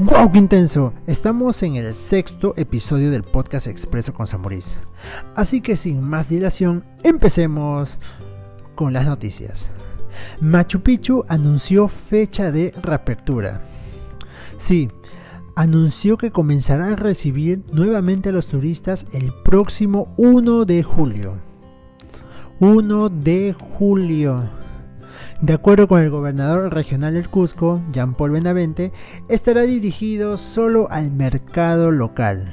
¡Wow, qué intenso! Estamos en el sexto episodio del podcast Expreso con Samuris. Así que sin más dilación, empecemos con las noticias. Machu Picchu anunció fecha de reapertura. Sí, anunció que comenzará a recibir nuevamente a los turistas el próximo 1 de julio. 1 de julio. De acuerdo con el gobernador regional del Cusco, Jean Paul Benavente, estará dirigido solo al mercado local,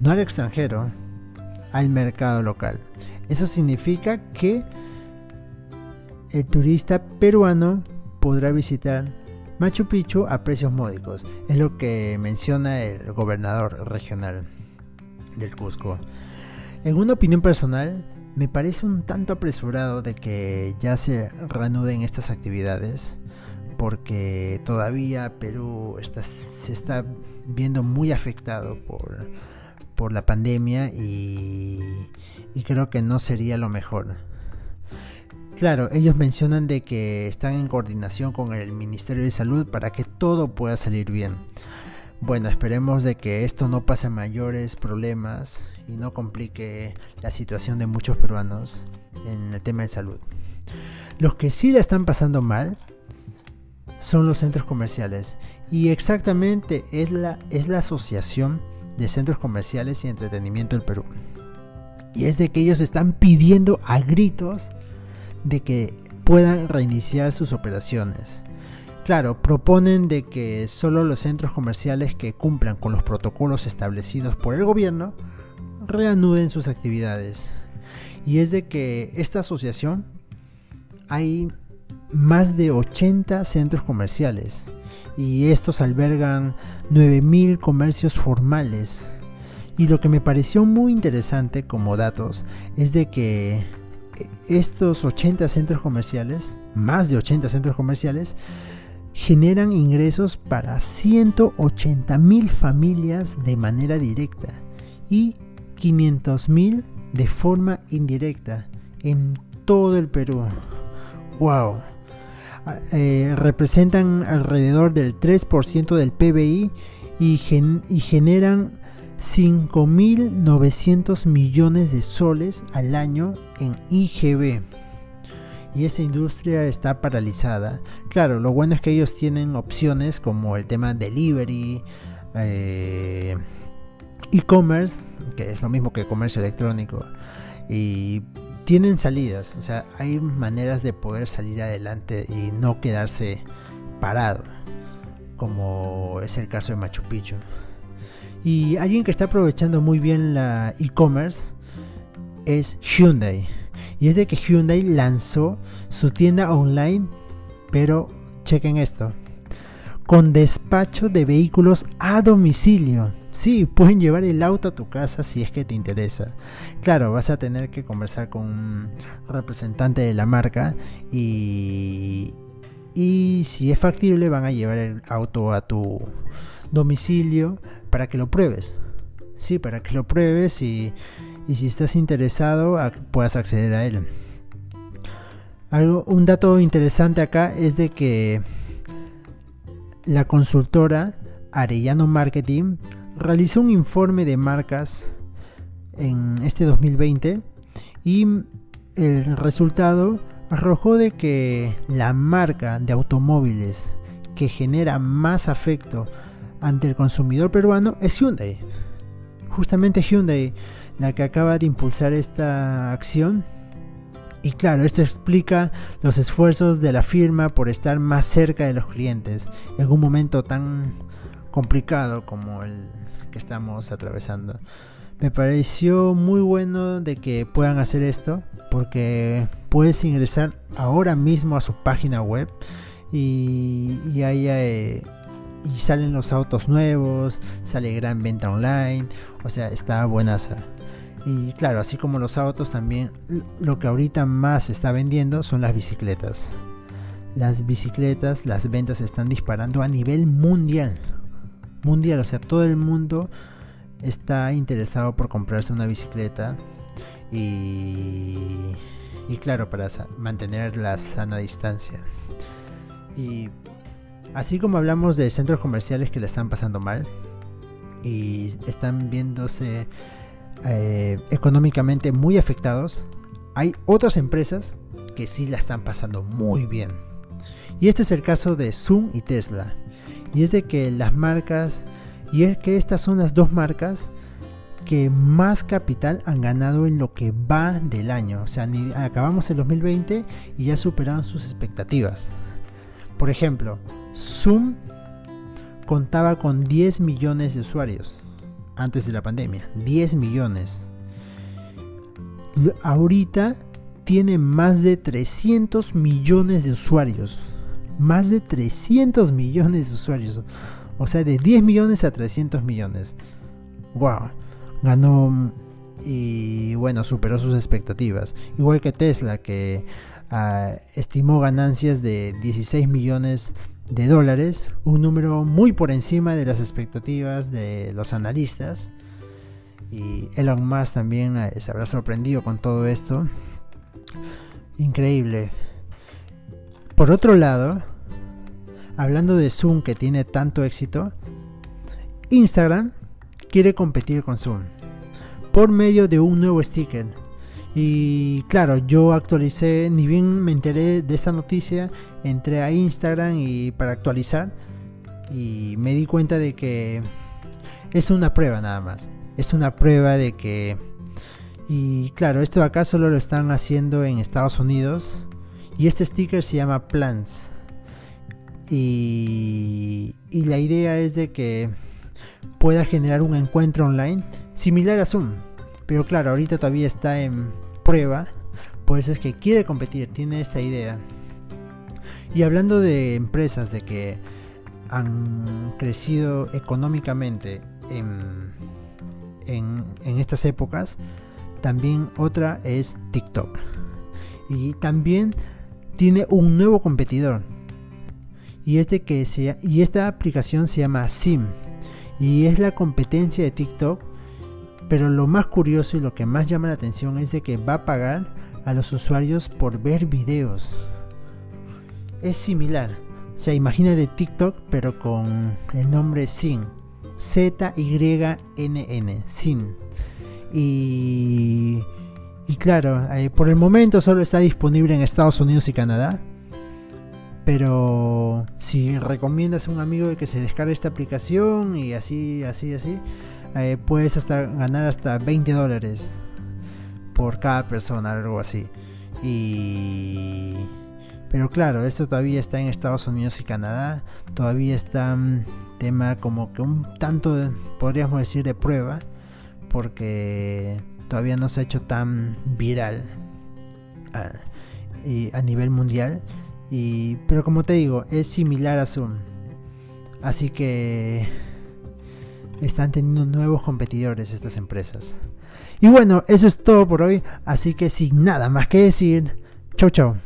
no al extranjero, al mercado local. Eso significa que el turista peruano podrá visitar Machu Picchu a precios módicos. Es lo que menciona el gobernador regional del Cusco. En una opinión personal, me parece un tanto apresurado de que ya se reanuden estas actividades porque todavía Perú se está viendo muy afectado por, por la pandemia y, y creo que no sería lo mejor. Claro, ellos mencionan de que están en coordinación con el Ministerio de Salud para que todo pueda salir bien. Bueno, esperemos de que esto no pase mayores problemas y no complique la situación de muchos peruanos en el tema de salud. Los que sí la están pasando mal son los centros comerciales y exactamente es la, es la Asociación de Centros Comerciales y Entretenimiento del Perú. Y es de que ellos están pidiendo a gritos de que puedan reiniciar sus operaciones. Claro, proponen de que solo los centros comerciales que cumplan con los protocolos establecidos por el gobierno reanuden sus actividades. Y es de que esta asociación hay más de 80 centros comerciales y estos albergan 9.000 comercios formales. Y lo que me pareció muy interesante como datos es de que estos 80 centros comerciales, más de 80 centros comerciales, generan ingresos para 180 mil familias de manera directa y 500 mil de forma indirecta en todo el Perú. ¡Wow! Ah, eh, representan alrededor del 3% del PBI y, y generan 5.900 millones de soles al año en IGB y esa industria está paralizada. Claro, lo bueno es que ellos tienen opciones como el tema delivery, eh, e-commerce, que es lo mismo que comercio electrónico, y tienen salidas, o sea, hay maneras de poder salir adelante y no quedarse parado, como es el caso de Machu Picchu. Y alguien que está aprovechando muy bien la e-commerce es Hyundai. Y es de que Hyundai lanzó su tienda online, pero chequen esto, con despacho de vehículos a domicilio. Sí, pueden llevar el auto a tu casa si es que te interesa. Claro, vas a tener que conversar con un representante de la marca y, y si es factible van a llevar el auto a tu domicilio para que lo pruebes. Sí, para que lo pruebes y y si estás interesado puedas acceder a él. Algo, un dato interesante acá es de que la consultora Arellano Marketing realizó un informe de marcas en este 2020 y el resultado arrojó de que la marca de automóviles que genera más afecto ante el consumidor peruano es Hyundai. Justamente Hyundai la que acaba de impulsar esta acción. Y claro, esto explica los esfuerzos de la firma por estar más cerca de los clientes en un momento tan complicado como el que estamos atravesando. Me pareció muy bueno de que puedan hacer esto porque puedes ingresar ahora mismo a su página web y, y eh, y salen los autos nuevos, sale gran venta online, o sea, está buenaza. Y claro, así como los autos, también lo que ahorita más se está vendiendo son las bicicletas. Las bicicletas, las ventas están disparando a nivel mundial. Mundial, o sea, todo el mundo está interesado por comprarse una bicicleta. Y, y claro, para mantener la sana distancia. Y así como hablamos de centros comerciales que le están pasando mal y están viéndose eh, económicamente muy afectados, hay otras empresas que sí la están pasando muy bien. Y este es el caso de Zoom y Tesla. Y es de que las marcas, y es que estas son las dos marcas que más capital han ganado en lo que va del año. O sea, acabamos el 2020 y ya superaron sus expectativas. Por ejemplo, Zoom contaba con 10 millones de usuarios antes de la pandemia. 10 millones. Ahorita tiene más de 300 millones de usuarios. Más de 300 millones de usuarios. O sea, de 10 millones a 300 millones. ¡Wow! Ganó y bueno, superó sus expectativas. Igual que Tesla, que ah, estimó ganancias de 16 millones de dólares, un número muy por encima de las expectativas de los analistas. Y Elon Musk también ah, se habrá sorprendido con todo esto. Increíble. Por otro lado, hablando de Zoom que tiene tanto éxito, Instagram quiere competir con Zoom por medio de un nuevo sticker. Y claro, yo actualicé, ni bien me enteré de esta noticia, entré a Instagram y para actualizar y me di cuenta de que es una prueba nada más. Es una prueba de que y claro, esto acá solo lo están haciendo en Estados Unidos y este sticker se llama Plans. Y, y la idea es de que pueda generar un encuentro online similar a Zoom. Pero claro, ahorita todavía está en prueba. Por eso es que quiere competir, tiene esta idea. Y hablando de empresas de que han crecido económicamente en, en, estas épocas, también otra es TikTok. Y también tiene un nuevo competidor. Y, este que se, y esta aplicación se llama Sim y es la competencia de TikTok. Pero lo más curioso y lo que más llama la atención es de que va a pagar a los usuarios por ver videos. Es similar. O sea, imagina de TikTok pero con el nombre Sin. Z-Y-N-N. Y, y claro, eh, por el momento solo está disponible en Estados Unidos y Canadá. Pero si recomiendas a un amigo que se descargue esta aplicación y así, así, así, eh, puedes hasta ganar hasta 20 dólares por cada persona, algo así. Y pero claro, esto todavía está en Estados Unidos y Canadá, todavía está un tema como que un tanto, podríamos decir, de prueba, porque todavía no se ha hecho tan viral a, y a nivel mundial pero como te digo, es similar a Zoom. Así que están teniendo nuevos competidores estas empresas. Y bueno, eso es todo por hoy. Así que sin nada más que decir, chau chau.